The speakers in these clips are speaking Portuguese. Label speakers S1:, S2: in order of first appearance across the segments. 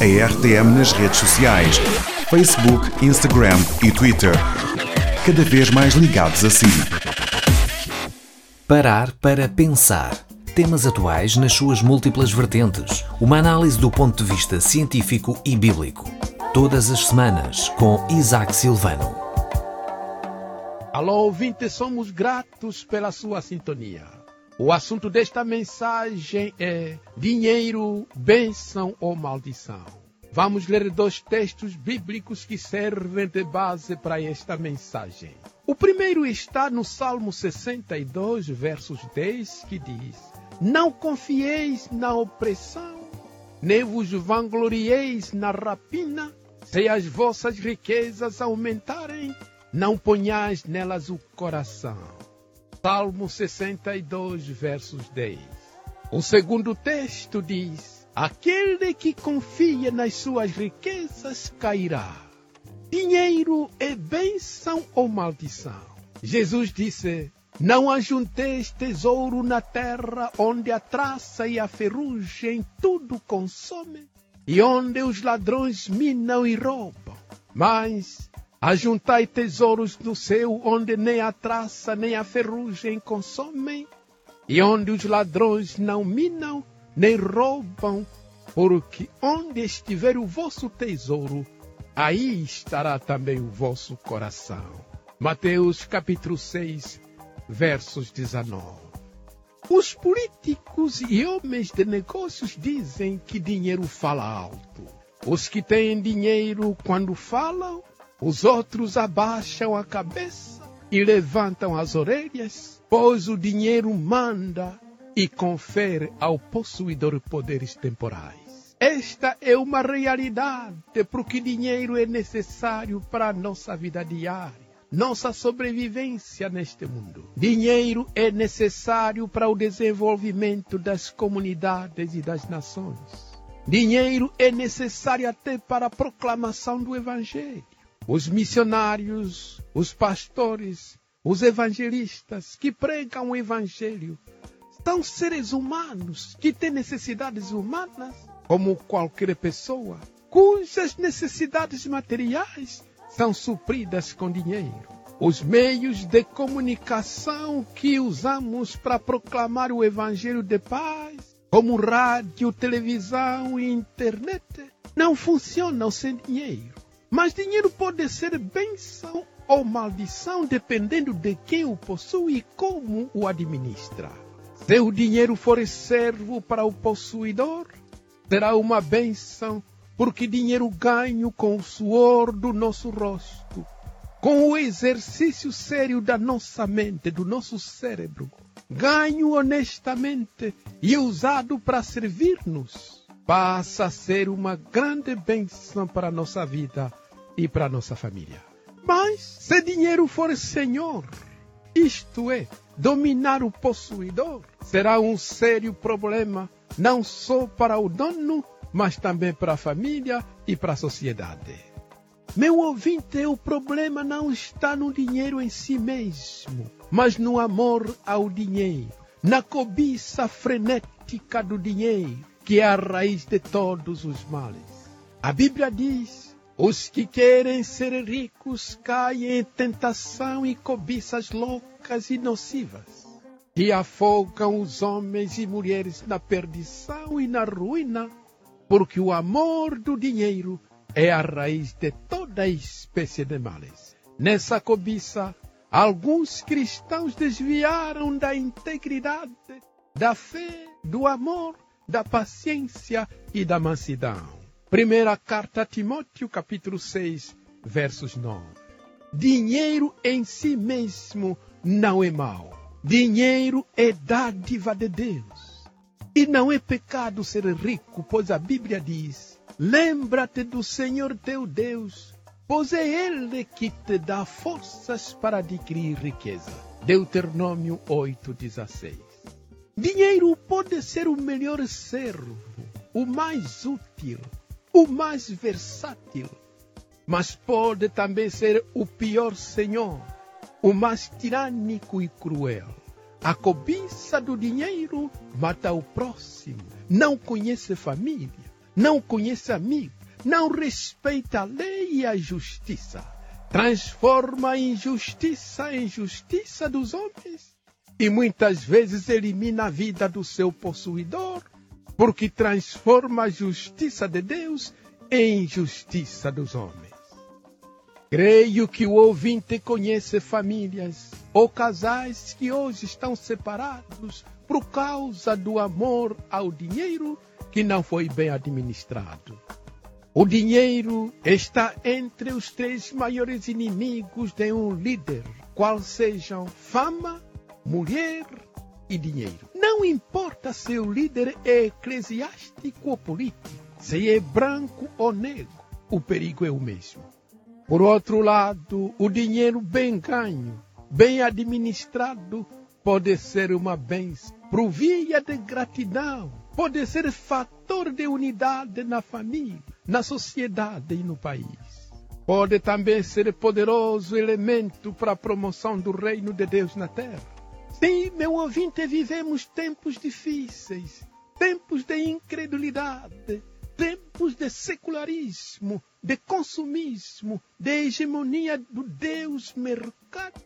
S1: a RTM nas redes sociais: Facebook, Instagram e Twitter. Cada vez mais ligados a si.
S2: Parar para pensar. Temas atuais nas suas múltiplas vertentes. Uma análise do ponto de vista científico e bíblico. Todas as semanas, com Isaac Silvano.
S3: Alô, ouvinte, somos gratos pela sua sintonia. O assunto desta mensagem é dinheiro, bênção ou maldição. Vamos ler dois textos bíblicos que servem de base para esta mensagem. O primeiro está no Salmo 62, versos 10, que diz: Não confieis na opressão, nem vos vanglorieis na rapina, se as vossas riquezas aumentarem, não ponhais nelas o coração. Salmo 62, versos 10. O segundo texto diz: Aquele que confia nas suas riquezas cairá. Dinheiro é bênção ou maldição? Jesus disse: Não ajunteis tesouro na terra, onde a traça e a ferrugem tudo consomem, e onde os ladrões minam e roubam. Mas Ajuntai tesouros no céu, onde nem a traça nem a ferrugem consomem, e onde os ladrões não minam nem roubam, porque onde estiver o vosso tesouro, aí estará também o vosso coração. Mateus capítulo 6, versos 19. Os políticos e homens de negócios dizem que dinheiro fala alto. Os que têm dinheiro, quando falam, os outros abaixam a cabeça e levantam as orelhas, pois o dinheiro manda e confere ao possuidor poderes temporais. Esta é uma realidade, porque dinheiro é necessário para a nossa vida diária, nossa sobrevivência neste mundo. Dinheiro é necessário para o desenvolvimento das comunidades e das nações. Dinheiro é necessário até para a proclamação do Evangelho os missionários, os pastores, os evangelistas que pregam o evangelho são seres humanos que têm necessidades humanas, como qualquer pessoa, cujas necessidades materiais são supridas com dinheiro. Os meios de comunicação que usamos para proclamar o evangelho de paz, como rádio, televisão e internet, não funcionam sem dinheiro. Mas dinheiro pode ser bênção ou maldição dependendo de quem o possui e como o administra. Se o dinheiro for servo para o possuidor, será uma bênção, porque dinheiro ganho com o suor do nosso rosto, com o exercício sério da nossa mente, do nosso cérebro, ganho honestamente e usado para servir-nos passa a ser uma grande bênção para a nossa vida e para a nossa família. Mas se dinheiro for senhor, isto é, dominar o possuidor, será um sério problema, não só para o dono, mas também para a família e para a sociedade. Meu ouvinte, o problema não está no dinheiro em si mesmo, mas no amor ao dinheiro, na cobiça frenética do dinheiro, que é a raiz de todos os males. A Bíblia diz: os que querem ser ricos caem em tentação e cobiças loucas e nocivas, e afogam os homens e mulheres na perdição e na ruína, porque o amor do dinheiro é a raiz de toda espécie de males. Nessa cobiça, alguns cristãos desviaram da integridade, da fé, do amor da paciência e da mansidão. Primeira carta a Timóteo, capítulo 6, versos 9. Dinheiro em si mesmo não é mal. Dinheiro é dádiva de Deus. E não é pecado ser rico, pois a Bíblia diz: Lembra-te do Senhor teu Deus, pois é Ele que te dá forças para adquirir riqueza. Deuteronômio 8,16 Dinheiro pode ser o melhor servo, o mais útil, o mais versátil, mas pode também ser o pior senhor, o mais tirânico e cruel. A cobiça do dinheiro mata o próximo, não conhece família, não conhece amigo, não respeita a lei e a justiça, transforma a injustiça em justiça dos homens e muitas vezes elimina a vida do seu possuidor, porque transforma a justiça de Deus em justiça dos homens. Creio que o ouvinte conhece famílias ou casais que hoje estão separados por causa do amor ao dinheiro que não foi bem administrado. O dinheiro está entre os três maiores inimigos de um líder, qual sejam fama, mulher e dinheiro. Não importa se o líder é eclesiástico ou político, se é branco ou negro, o perigo é o mesmo. Por outro lado, o dinheiro bem ganho, bem administrado, pode ser uma bênção, provia de gratidão, pode ser fator de unidade na família, na sociedade e no país. Pode também ser poderoso elemento para a promoção do reino de Deus na terra. Sim, meu ouvinte, vivemos tempos difíceis, tempos de incredulidade, tempos de secularismo, de consumismo, de hegemonia do Deus mercado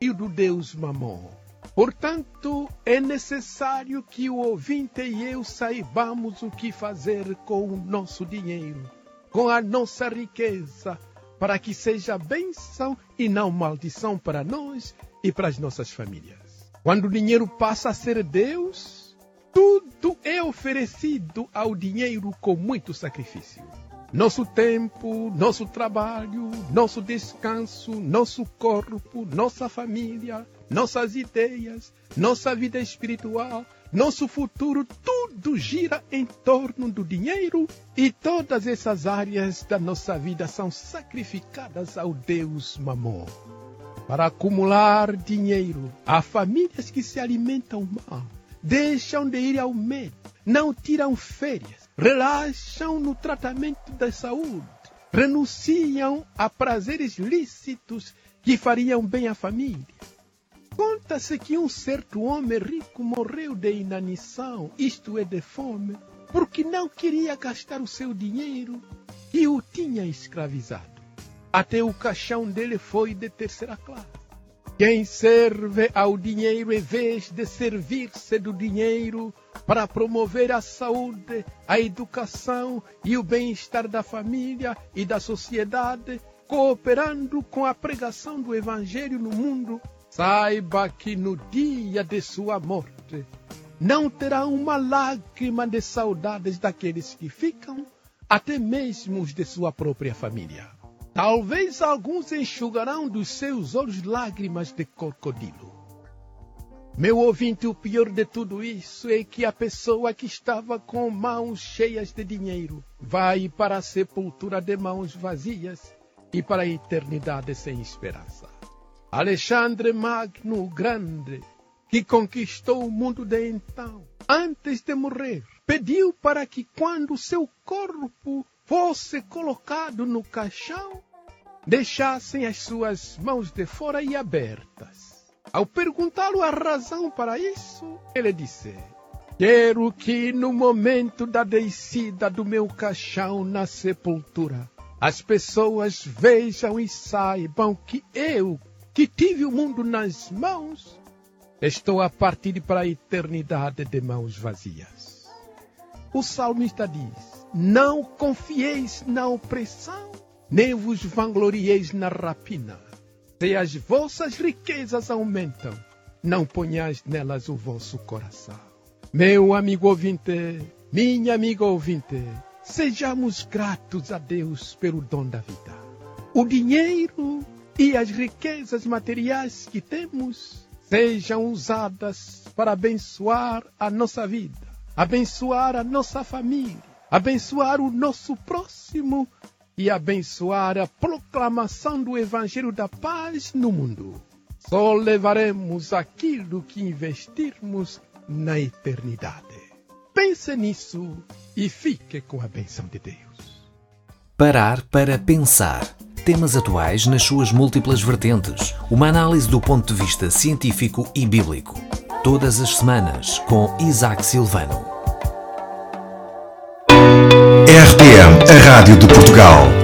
S3: e do Deus mamon. Portanto, é necessário que o ouvinte e eu saibamos o que fazer com o nosso dinheiro, com a nossa riqueza, para que seja bênção e não maldição para nós e para as nossas famílias. Quando o dinheiro passa a ser Deus, tudo é oferecido ao dinheiro com muito sacrifício. Nosso tempo, nosso trabalho, nosso descanso, nosso corpo, nossa família, nossas ideias, nossa vida espiritual, nosso futuro, tudo gira em torno do dinheiro e todas essas áreas da nossa vida são sacrificadas ao Deus Mamon. Para acumular dinheiro, há famílias que se alimentam mal deixam de ir ao médico, não tiram férias, relaxam no tratamento da saúde, renunciam a prazeres lícitos que fariam bem à família. Conta-se que um certo homem rico morreu de inanição, isto é, de fome, porque não queria gastar o seu dinheiro e o tinha escravizado. Até o caixão dele foi de terceira classe. Quem serve ao dinheiro em vez de servir-se do dinheiro para promover a saúde, a educação e o bem-estar da família e da sociedade, cooperando com a pregação do Evangelho no mundo, saiba que no dia de sua morte não terá uma lágrima de saudades daqueles que ficam, até mesmo os de sua própria família. Talvez alguns enxugarão dos seus olhos lágrimas de crocodilo. Meu ouvinte, o pior de tudo isso é que a pessoa que estava com mãos cheias de dinheiro vai para a sepultura de mãos vazias e para a eternidade sem esperança. Alexandre Magno Grande, que conquistou o mundo de então, antes de morrer, pediu para que quando seu corpo fosse colocado no caixão, deixassem as suas mãos de fora e abertas. Ao perguntá-lo a razão para isso, ele disse: Quero que no momento da descida do meu caixão na sepultura, as pessoas vejam e saibam que eu, que tive o mundo nas mãos, estou a partir para a eternidade de mãos vazias. O salmista diz: não confieis na opressão, nem vos vanglorieis na rapina. Se as vossas riquezas aumentam, não ponhais nelas o vosso coração. Meu amigo ouvinte, minha amiga ouvinte, sejamos gratos a Deus pelo dom da vida. O dinheiro e as riquezas materiais que temos sejam usadas para abençoar a nossa vida, abençoar a nossa família, abençoar o nosso próximo e abençoar a proclamação do Evangelho da Paz no mundo. Só levaremos aquilo que investirmos na eternidade. Pense nisso e fique com a benção de Deus.
S2: Parar para pensar. Temas atuais nas suas múltiplas vertentes. Uma análise do ponto de vista científico e bíblico. Todas as semanas com Isaac Silvano.
S1: A Rádio de Portugal.